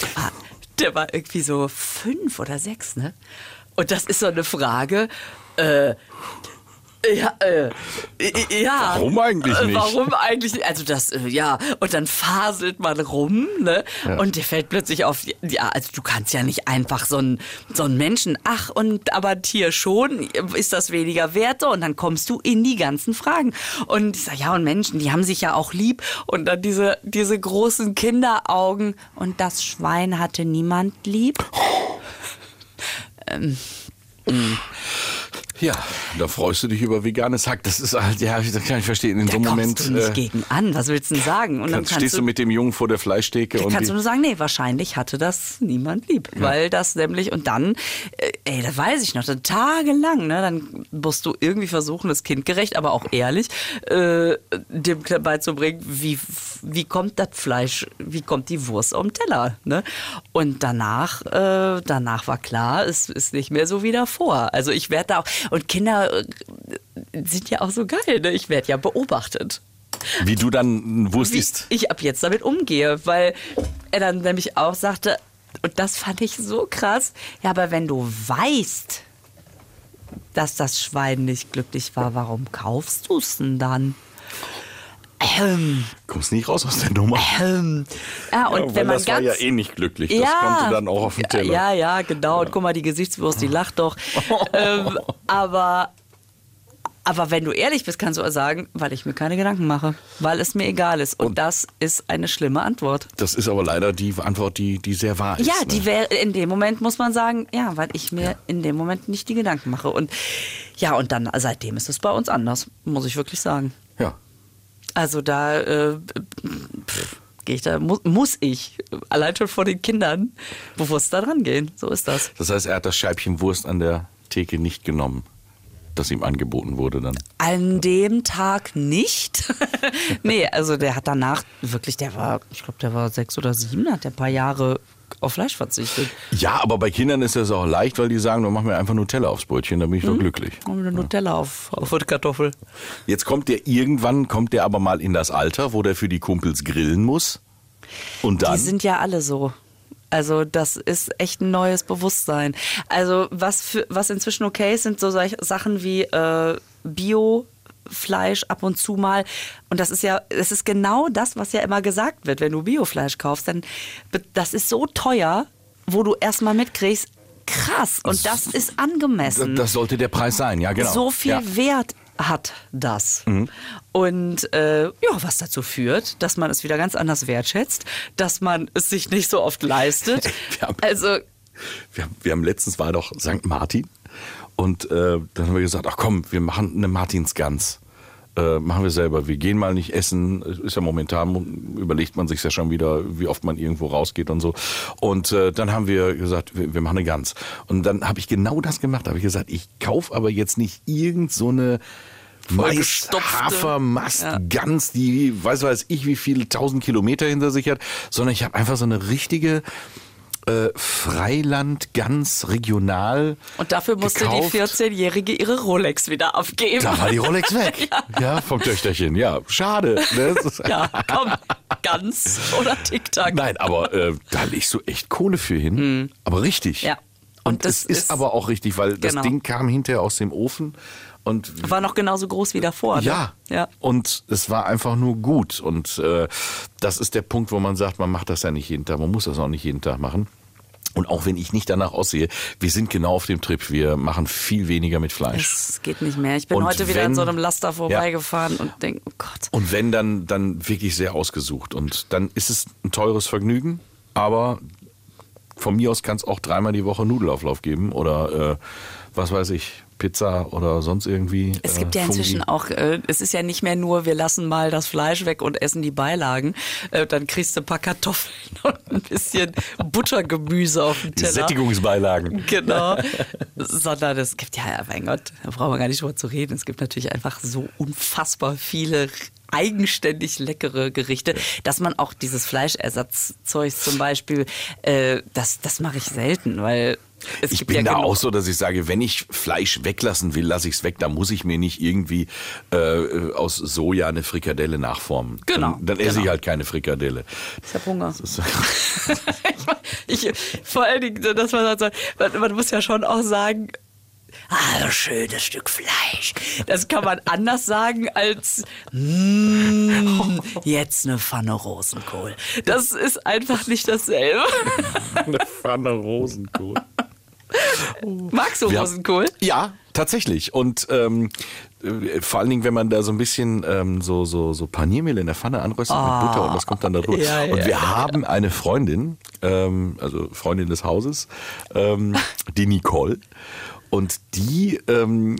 Der war, der war irgendwie so fünf oder sechs, ne? Und das ist so eine Frage, äh, ja, äh, ja. Warum eigentlich Äh, nicht? Warum eigentlich nicht? Also das, äh, ja. Und dann faselt man rum, ne? Und dir fällt plötzlich auf, ja, also du kannst ja nicht einfach so einen so einen Menschen, ach, und aber ein Tier schon, ist das weniger wert? So, Und dann kommst du in die ganzen Fragen. Und ich sag, ja, und Menschen, die haben sich ja auch lieb. Und dann diese, diese großen Kinderaugen. Und das Schwein hatte niemand lieb. (laughs) Ja, da freust du dich über veganes Hack. Das ist halt, ja, das kann ich verstehen. In Da so einem Moment du nicht äh, gegen an. Was willst du denn sagen? Und dann kannst, stehst du mit dem Jungen vor der Fleischtheke und kannst du nur sagen, nee, wahrscheinlich hatte das niemand lieb. Weil das nämlich, und dann, äh, ey, das weiß ich noch, dann tagelang, ne? Dann musst du irgendwie versuchen, das kindgerecht, aber auch ehrlich, äh, dem beizubringen, wie, wie kommt das Fleisch, wie kommt die Wurst auf den Teller, ne? Und danach, äh, danach war klar, es ist nicht mehr so wie davor. Also ich werde da auch, und Kinder äh, sind ja auch so geil, ne? Ich werde ja beobachtet Wie du dann Wurst wie ich ab jetzt damit umgehe, weil er dann nämlich auch sagte, und das fand ich so krass, ja, aber wenn du weißt, dass das Schwein nicht glücklich war, warum kaufst du es denn dann? Ähm, Kommst nicht raus aus der Nummer. ähm. Ja, und Ja, wenn man das war ganz ja eh nicht glücklich. Das konnte dann auch auf den Teller. ja, ja, genau. Und guck mal, die Gesichtswurst, die lacht doch. (laughs) ähm, aber, aber wenn du ehrlich bist, kannst du auch sagen, weil ich mir keine Gedanken mache. Weil es mir egal ist. Und, das ist eine schlimme Antwort. Das ist aber leider die Antwort, die, die sehr wahr ist. Ja, ne? die wäre in dem Moment muss man sagen, ja, weil ich mir in dem Moment nicht die Gedanken mache. Und ja, und dann seitdem ist es bei uns anders, muss ich wirklich sagen. Also da äh, gehe ich da muss, muss ich allein schon vor den Kindern bewusst da dran gehen. So ist das. Das heißt, er hat das Scheibchen Wurst an der Theke nicht genommen, das ihm angeboten wurde dann. An dem Tag nicht. (laughs) nee, also der hat danach wirklich, der war, ich glaube, der war sechs oder sieben, hat der ein paar Jahre auf Fleisch verzichtet. Ja, aber bei Kindern ist das auch leicht, weil die sagen, du mach mir einfach Nutella aufs Brötchen, dann bin ich Mhm. doch glücklich. Und eine Nutella auf, auf die Kartoffel. Jetzt kommt der irgendwann, kommt der aber mal in das Alter, wo der für die Kumpels grillen muss. Und dann. Die sind ja alle so. Also das ist echt ein neues Bewusstsein. Also was für, was inzwischen okay ist, sind so Sachen wie äh, Biofleisch ab und zu mal. Und das ist ja, es ist genau das, was ja immer gesagt wird, wenn du Biofleisch kaufst, dann das ist so teuer, wo du erstmal mitkriegst, krass. Und das ist angemessen das sollte der Preis sein, ja, genau. so viel Ja. Mhm. Wert hat das. Und äh, ja, was dazu führt, dass man es wieder ganz anders wertschätzt, dass man es sich nicht so oft leistet. (laughs) Wir haben- also Wir haben, wir haben letztens war doch St. Martin und äh, dann haben wir gesagt, ach komm, wir machen eine Martinsgans. Äh, machen wir selber. Wir gehen mal nicht essen. Ist ja momentan, überlegt man sich ja schon wieder, wie oft man irgendwo rausgeht und so. Und äh, dann haben wir gesagt, wir, wir machen eine Gans. Und dann habe ich genau das gemacht. Da habe ich gesagt, ich kaufe aber jetzt nicht irgend so eine Mais, Vollgestopfte. Hafer, Mast, Gans, die weiß weiß ich wie viele tausend Kilometer hinter sich hat, sondern ich habe einfach so eine richtige äh, Freiland, ganz regional. und dafür musste gekauft. die 14-Jährige ihre Rolex wieder abgeben. Da war die Rolex weg. (laughs) ja. vom Töchterchen. Ja, schade. Ne? Das (laughs) ja, komm, ganz oder TikTok. Nein, aber äh, da legst du echt Kohle für hin. Aber richtig. Ja. Und, Und das es ist, ist- aber auch richtig, weil das Genau. Ding kam hinterher aus dem Ofen und War noch genauso groß wie davor. Ne? Ja. ja. Und es war einfach nur gut. Und äh, das ist der Punkt, wo man sagt, man macht das ja nicht jeden Tag, man muss das auch nicht jeden Tag machen. Und auch wenn ich nicht danach aussehe, wir sind genau auf dem Trip, wir machen viel weniger mit Fleisch. Es geht nicht mehr. Ich bin Und heute wieder wenn- an so einem Laster vorbeigefahren und denke, oh Gott. Und wenn, dann, dann wirklich sehr ausgesucht. Und dann ist es ein teures Vergnügen, aber von mir aus kann es auch dreimal die Woche Nudelauflauf geben oder äh, was weiß ich, Pizza oder sonst irgendwie. Es äh, gibt ja Fungi. inzwischen auch, äh, es ist ja nicht mehr nur, wir lassen mal das Fleisch weg und essen die Beilagen. Äh, dann kriegst du ein paar Kartoffeln (laughs) und ein bisschen Buttergemüse auf dem Teller. Sättigungsbeilagen. Genau. (laughs) Sondern es gibt ja, mein Gott, da brauchen wir gar nicht drüber zu reden. Es gibt natürlich einfach so unfassbar viele eigenständig leckere Gerichte, dass man auch dieses Fleischersatzzeug zum Beispiel, äh, das, das mache ich selten, weil es Ich bin ja da genug- auch so, dass ich sage, wenn ich Fleisch weglassen will, lasse ich es weg. Da muss ich mir nicht irgendwie äh, aus Soja eine Frikadelle nachformen. Genau, Dann, dann esse genau. ich halt keine Frikadelle. Ich habe Hunger. (laughs) Ich, vor allen Dingen, dass man sagt, man, man muss ja schon auch sagen, ah, ein schönes Stück Fleisch. Das kann man anders sagen als mm, jetzt eine Pfanne Rosenkohl. Das ist einfach nicht dasselbe. (laughs) eine Pfanne Rosenkohl. (laughs) Magst du Rosenkohl? Ja, tatsächlich. Und ähm, äh, vor allen Dingen, wenn man da so ein bisschen ähm, so, so, so Paniermehl in der Pfanne anröstet mit Butter und das kommt dann da drüber. Ja, ja, und wir ja, haben eine Freundin, ähm, also Freundin des Hauses, ähm, (laughs) die Nicole. Und die ähm,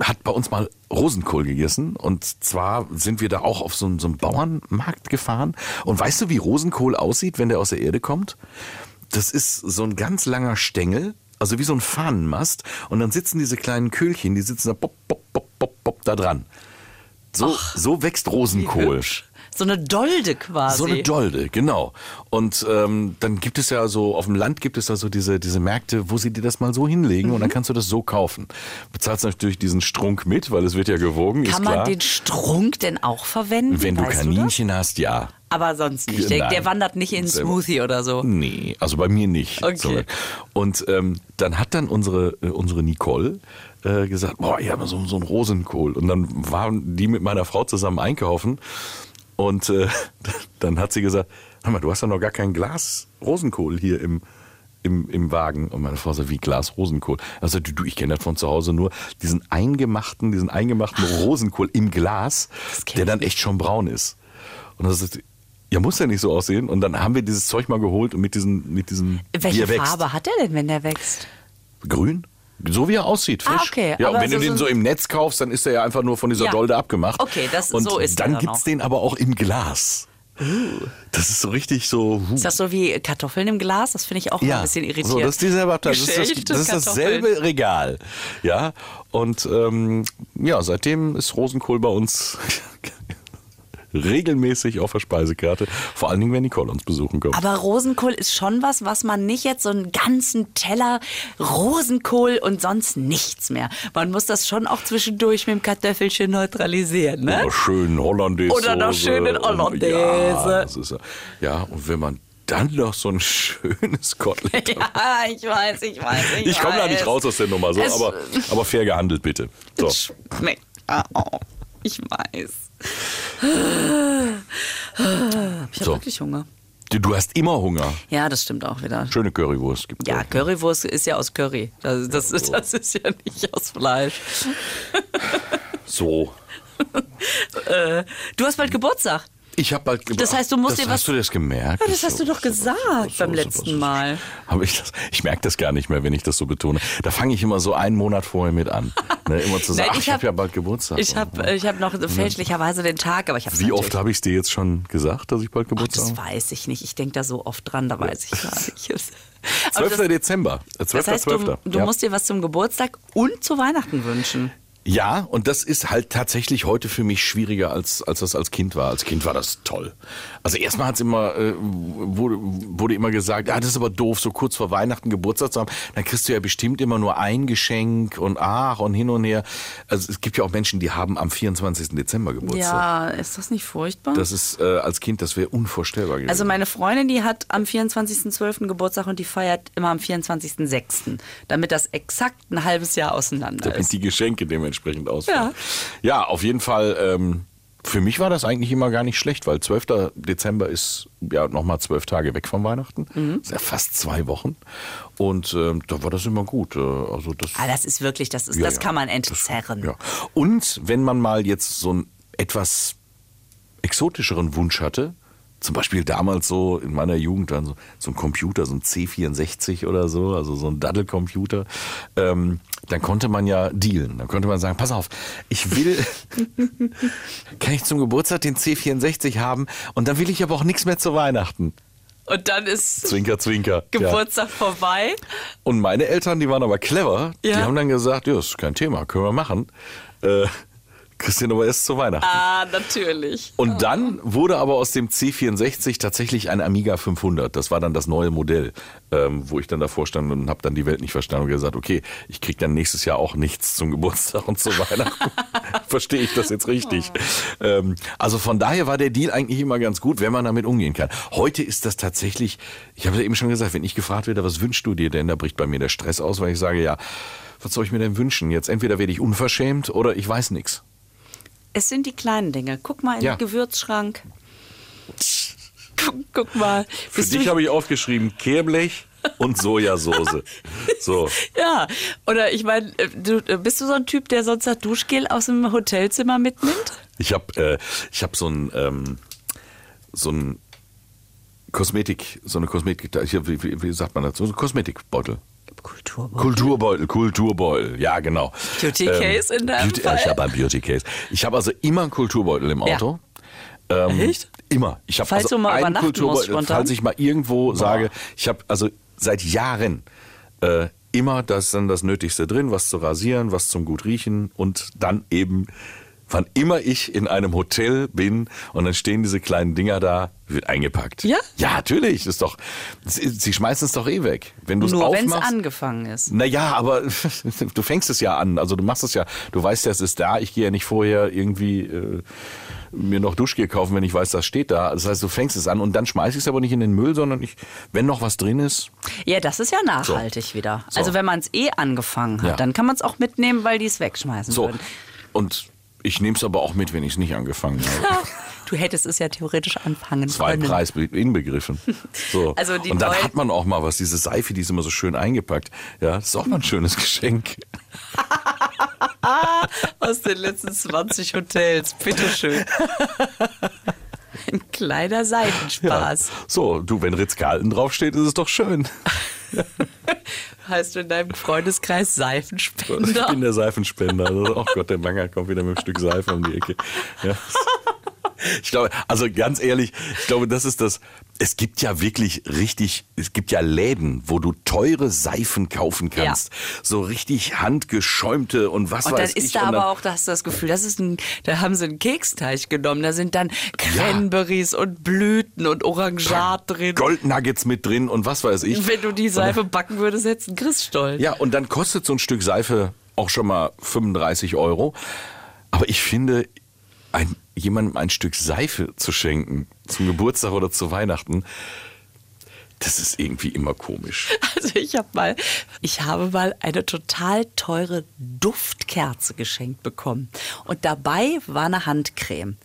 hat bei uns mal Rosenkohl gegessen. Und zwar sind wir da auch auf so, so einen Bauernmarkt gefahren. Und weißt du, wie Rosenkohl aussieht, wenn der aus der Erde kommt? Das ist so ein ganz langer Stängel also wie so ein Fahnenmast. Und dann sitzen diese kleinen Köhlchen, die sitzen da pop, pop, pop, pop, pop da dran. So, so wächst Rosenkohl. So eine Dolde quasi. So eine Dolde, genau. Und ähm, dann gibt es ja so, auf dem Land gibt es da so diese, diese Märkte, wo sie dir das mal so hinlegen und dann Mhm. kannst du das so kaufen. Bezahlst natürlich diesen Strunk mit, weil es wird ja gewogen, ist Kann man den Strunk denn auch verwenden? Wenn du Kaninchen hast, ja. Aber sonst nicht. Der, der wandert nicht in. Smoothie oder so. Nee, also bei mir nicht. Okay. Und ähm, dann hat dann unsere, äh, unsere Nicole äh, gesagt, boah, ich habe so, so einen Rosenkohl. Und dann waren die mit meiner Frau zusammen einkaufen. Und äh, (laughs) dann hat sie gesagt, hör mal, du hast ja noch gar kein Glas Rosenkohl hier im, im, im Wagen. Und meine Frau sagt, wie Glas Rosenkohl? Also du, du ich kenne das von zu Hause nur, diesen eingemachten, diesen eingemachten Rosenkohl im Glas, der dann echt schon braun ist. Und das ist, ja, muss ja nicht so aussehen. Und dann haben wir dieses Zeug mal geholt und mit diesen, mit diesen, Welche. Farbe hat er denn, wenn der wächst? Grün. So wie er aussieht, frisch. Ah, okay, Ja, und wenn so- du den so im Netz kaufst, dann ist er ja einfach nur von dieser Ja. Dolde abgemacht. Okay, das- und so ist er dann dann gibt's auch. den aber auch im Glas. Das ist so richtig so. huh. Ist das so wie Kartoffeln im Glas? Das finde ich auch immer ein bisschen irritierend. So, das ist dieselbe. Das ist, das, das ist dasselbe Regal. Ja. Und ähm, ja, seitdem ist Rosenkohl bei uns regelmäßig auf der Speisekarte. Vor allen Dingen, wenn Nicole uns besuchen kommt. Aber Rosenkohl ist schon was, was man nicht jetzt so einen ganzen Teller Rosenkohl und sonst nichts mehr. Man muss das schon auch zwischendurch mit dem Kartoffelchen neutralisieren, ne? Oder schön Hollandaise. Oder noch schön in Hollandaise. Ja, das ist, ja- ja, und wenn man dann noch so ein (laughs) schönes Kotelett. Ja, ich weiß, ich weiß, ich, Ich komme da nicht raus aus der Nummer, so, aber, aber fair gehandelt bitte. So. Schmeckt auch. Ich weiß. Ich habe So. wirklich Hunger. Du, hast immer Hunger. Ja, das stimmt auch wieder. Schöne Currywurst gibt Ja, Currywurst ist ja aus Curry. Das, das, ist, das ist ja nicht aus Fleisch. So. (laughs) Du hast bald Geburtstag. Ich habe bald Das heißt, du musst das, dir was- Hast du das gemerkt? Ja, das hast du doch gesagt beim letzten Mal. Aber ich, das- ich merke das gar nicht mehr, wenn ich das so betone. Da fange ich immer so einen Monat vorher mit an. Ne, immer zu (laughs) sagen, Nein, ich habe ja bald Geburtstag. Ich habe ich hab noch fäälschlicherweise den Tag, aber ich habe Wie oft habe ich es dir jetzt schon gesagt, dass ich bald Geburtstag Das habe? weiß ich nicht. Ich denke da so oft dran, da weiß ich gar nicht. (laughs) Aber 12. das, Dezember. Äh, 12. das heißt, 12. du, du ja. musst dir was zum Geburtstag und zu Weihnachten wünschen. Ja, und das ist halt tatsächlich heute für mich schwieriger, als, als das als Kind war. Als Kind war das toll. Also erstmal hat's immer, äh, wurde, wurde immer gesagt, ah, das ist aber doof, so kurz vor Weihnachten Geburtstag zu haben. Dann kriegst du ja bestimmt immer nur ein Geschenk und ach und hin und her. Also es gibt ja auch Menschen, die haben am 24. Dezember Geburtstag. Ja, ist das nicht furchtbar? Das ist äh, als Kind, das wäre unvorstellbar gewesen. also meine Freundin, die hat am 24.12. Geburtstag und die feiert immer am 24.06., damit das exakt ein halbes Jahr auseinander damit ist. die Geschenke dementsprechend ausfallen. Ja. ja, auf jeden Fall. Ähm, für mich war das eigentlich immer gar nicht schlecht, weil 12. Dezember ist ja nochmal zwölf Tage weg von Weihnachten. Mhm. Das ist ja fast zwei Wochen. Und ähm, da war das immer gut. Äh, Also das, Ah, das ist wirklich, das, ist, Ja, das ja. kann man entzerren. ja. Und wenn man mal jetzt so einen etwas exotischeren Wunsch hatte, zum Beispiel damals so in meiner Jugend dann so, so ein Computer, so ein C64 oder so, also so ein Daddelcomputer, ähm, dann konnte man ja dealen. Dann konnte man sagen, pass auf, ich will, (laughs) kann ich zum Geburtstag den C64 haben und dann will ich aber auch nichts mehr zu Weihnachten. Und dann ist Zwinker, zwinker. Ja. Geburtstag vorbei. Und meine Eltern, die waren aber clever, die Ja. haben dann gesagt, ja, ist kein Thema, können wir machen. Äh, Christian aber erst zu Weihnachten. Ah, natürlich. Und dann wurde aber aus dem C64 tatsächlich ein Amiga 500. Das war dann das neue Modell, ähm, wo ich dann davor stand und habe dann die Welt nicht verstanden und gesagt, okay, ich krieg dann nächstes Jahr auch nichts zum Geburtstag und zu (laughs) Weihnachten. (laughs) Verstehe ich das jetzt richtig? Ähm, also von daher war der Deal eigentlich immer ganz gut, wenn man damit umgehen kann. Heute ist das tatsächlich, ich habe ja eben schon gesagt, wenn ich gefragt werde, was wünschst du dir denn, da bricht bei mir der Stress aus, weil ich sage, ja, was soll ich mir denn wünschen? Jetzt entweder werde ich unverschämt oder ich weiß nichts. Es sind die kleinen Dinge. Guck mal in Ja. den Gewürzschrank. Guck, guck mal. Für dich habe ich aufgeschrieben Kehrblech und Sojasauce. (laughs) So. Ja, oder ich meine, äh, du, äh, bist du so ein Typ, der sonst das Duschgel aus dem Hotelzimmer mitnimmt? Ich habe äh, ich hab so ein ähm, so ein Kosmetik, so eine Kosmetik, wie, wie, wie sagt man das? So ein Kosmetikbeutel. Kulturbeutel. Kulturbeutel, Kulturbeutel, ja genau. Beauty Case in deinem Beauty, Fall? Ich habe einen Beauty Case. Ich habe also immer einen Kulturbeutel im Ja. Auto. Ähm, Echt? Immer. Ich habe Falls also du mal einen musst Kulturbeutel, spontan? falls ich mal irgendwo sage, ich habe also seit Jahren äh, immer das dann das Nötigste drin, was zu rasieren, was zum gut riechen und dann eben wann immer ich in einem Hotel bin und dann stehen diese kleinen Dinger da, wird eingepackt. Ja? Ja, natürlich. Ist doch, sie, sie schmeißen es doch eh weg. Wenn du es Nur wenn es angefangen ist. Naja, aber (laughs) du fängst es ja an. Also du machst es ja, du weißt ja, es ist da. Ich gehe ja nicht vorher irgendwie äh, mir noch Duschgel kaufen, wenn ich weiß, das steht da. Das heißt, du fängst es an und dann schmeiß ich es aber nicht in den Müll, sondern ich, wenn noch was drin ist, Ja, das ist ja nachhaltig wieder. So. Also wenn man es eh angefangen hat, Ja. dann kann man es auch mitnehmen, weil die es wegschmeißen so. würden. Und ich nehme es aber auch mit, wenn ich es nicht angefangen habe. (laughs) Du hättest es ja theoretisch anfangen Zwei können. Preis inbegriffen. So. (laughs) Also die und dann hat man auch mal was, diese Seife, die ist immer so schön eingepackt. Ja, das ist auch mal ein schönes Geschenk. (laughs) Aus den letzten 20 Hotels. Bitteschön. Ein kleiner Ja. Seitenspaß. So, du, wenn Ritz-Carlton draufsteht, ist es doch schön. Heißt du in deinem Freundeskreis Ich Seifenspender? bin der Seifenspender. Also, oh Gott, der Banger kommt wieder mit einem Stück Seife um die Ecke. Ja. Ich glaube, also ganz ehrlich, ich glaube, das ist das. Es gibt ja wirklich richtig, es gibt ja Läden, wo du teure Seifen kaufen kannst. So richtig handgeschäumte und was Und weiß ich. ist da und dann- aber auch, da hast du das Gefühl, das ist ein, da haben sie einen Keksteig genommen, da sind dann Cranberries und Blüten und Orangat drin. Goldnuggets mit drin und was weiß ich. Wenn du die Seife backen würdest, hättest du einen Christstollen. Ja, und dann kostet so ein Stück Seife auch schon mal 35 Euro. Aber ich finde, ein, jemandem ein Stück Seife zu schenken zum Geburtstag oder zu Weihnachten, das ist irgendwie immer komisch. (laughs) Also ich habe mal, ich habe mal eine total teure Duftkerze geschenkt bekommen und dabei war eine Handcreme.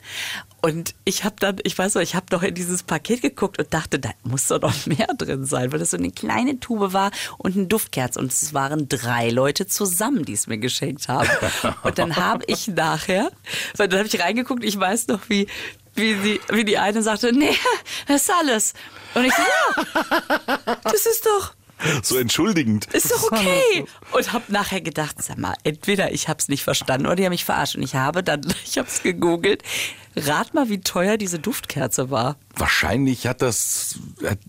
Und ich habe dann, ich weiß noch, ich habe noch in dieses Paket geguckt und dachte, da muss doch noch mehr drin sein, weil das so eine kleine Tube war und eine Duftkerze. Und es waren drei Leute zusammen, die es mir geschenkt haben. Und dann habe ich nachher, weil dann habe ich reingeguckt, ich weiß noch, wie, wie, die, wie die eine sagte, nee, das ist alles. Und ich ja, das ist doch, So entschuldigend. ist doch okay. Und habe nachher gedacht, sag mal, entweder ich habe es nicht verstanden oder die haben mich verarscht. Und ich habe dann, (laughs) ich habe es gegoogelt. Rat mal, wie teuer diese Duftkerze war. Wahrscheinlich hat das,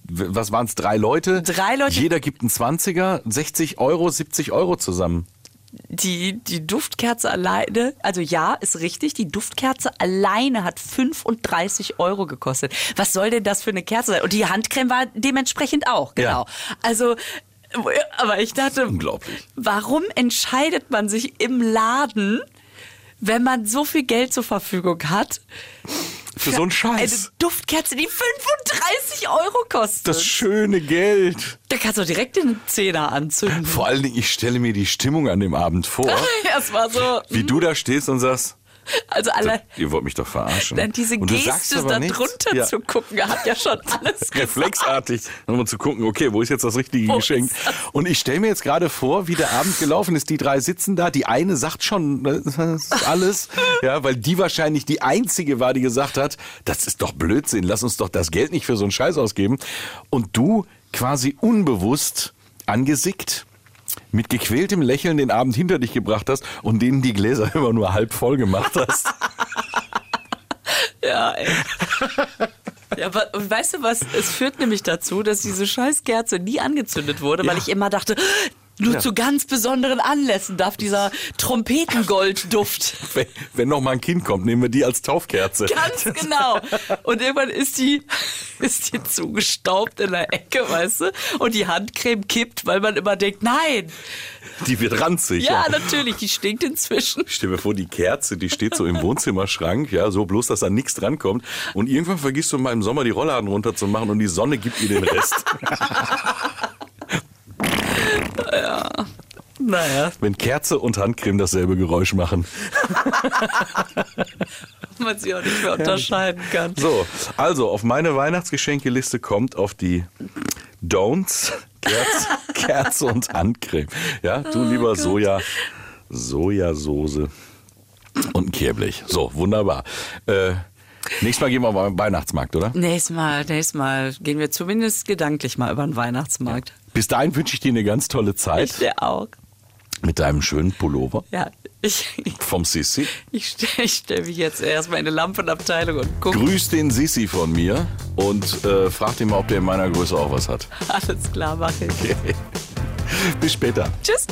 was waren es, drei Leute? Drei Leute. Jeder gibt einen 20er, 60 Euro, 70 Euro zusammen. Die, die Duftkerze alleine, also ja, ist richtig, die Duftkerze alleine hat 35 Euro gekostet. Was soll denn das für eine Kerze sein? Und die Handcreme war dementsprechend auch, genau. Also, aber ich dachte, Unglaublich. warum entscheidet man sich im Laden, wenn man so viel Geld zur Verfügung hat, Für so einen Scheiß. eine Duftkerze, die 35 Euro kostet? Das schöne Geld. da kannst du direkt den Zehner anzünden. Vor allen Dingen, ich stelle mir die Stimmung an dem Abend vor, (laughs) Es war so, wie du da stehst und sagst, also alle, ihr wollt mich doch verarschen. Dann diese Und Geste da nichts. drunter Ja. zu gucken, hat ja schon alles reflexartig nochmal zu gucken, okay, wo ist jetzt das richtige Wo Geschenk? das? Und ich stelle mir jetzt gerade vor, wie der Abend gelaufen ist. Die drei sitzen da, die eine sagt schon alles, ja, weil die wahrscheinlich die einzige war, die gesagt hat, das ist doch Blödsinn, lass uns doch das Geld nicht für so einen Scheiß ausgeben. Und du quasi unbewusst angesickt mit gequältem Lächeln den Abend hinter dich gebracht hast und denen die Gläser (laughs) immer nur halb voll gemacht hast. Ja, ey. Ja, aber und weißt du was? Es führt nämlich dazu, dass diese Scheißkerze nie angezündet wurde, weil Ja. ich immer dachte, nur Ja. zu ganz besonderen Anlässen darf dieser Trompetengoldduft. (laughs) wenn, wenn noch mal ein Kind kommt, nehmen wir die als Taufkerze. Ganz genau. Und irgendwann ist die, (laughs) ist die zugestaubt in der Ecke, weißt du? Und die Handcreme kippt, weil man immer denkt, nein. Die wird ranzig. Ja, natürlich, die stinkt inzwischen. Stell dir vor, die Kerze, die steht so im Wohnzimmerschrank, ja, so bloß, dass da nichts drankommt. Und irgendwann vergisst du mal im Sommer die Rollladen runterzumachen und die Sonne gibt ihr den Rest. (laughs) Naja, Wenn Kerze und Handcreme dasselbe Geräusch machen. (laughs) man sie auch nicht mehr unterscheiden kann. So, also auf meine Weihnachtsgeschenkeliste kommt auf die Don'ts Kerze, (laughs) Kerze und Handcreme. Ja, du lieber Soja, Sojasauce und ein Kehrblech. So, wunderbar. Äh, nächstes Mal gehen wir mal beim Weihnachtsmarkt, oder? Nächstes Mal, nächstes Mal gehen wir zumindest gedanklich mal über den Weihnachtsmarkt. Bis dahin wünsche ich dir eine ganz tolle Zeit Ich dir auch. mit deinem schönen Pullover Ja, ich, vom Sissi. ich stelle stell mich jetzt erstmal in eine Lampenabteilung und gucke. Grüß den Sissi von mir und äh, frag ihn mal, ob der in meiner Größe auch was hat. Alles klar, mache ich. Bis später. Tschüss.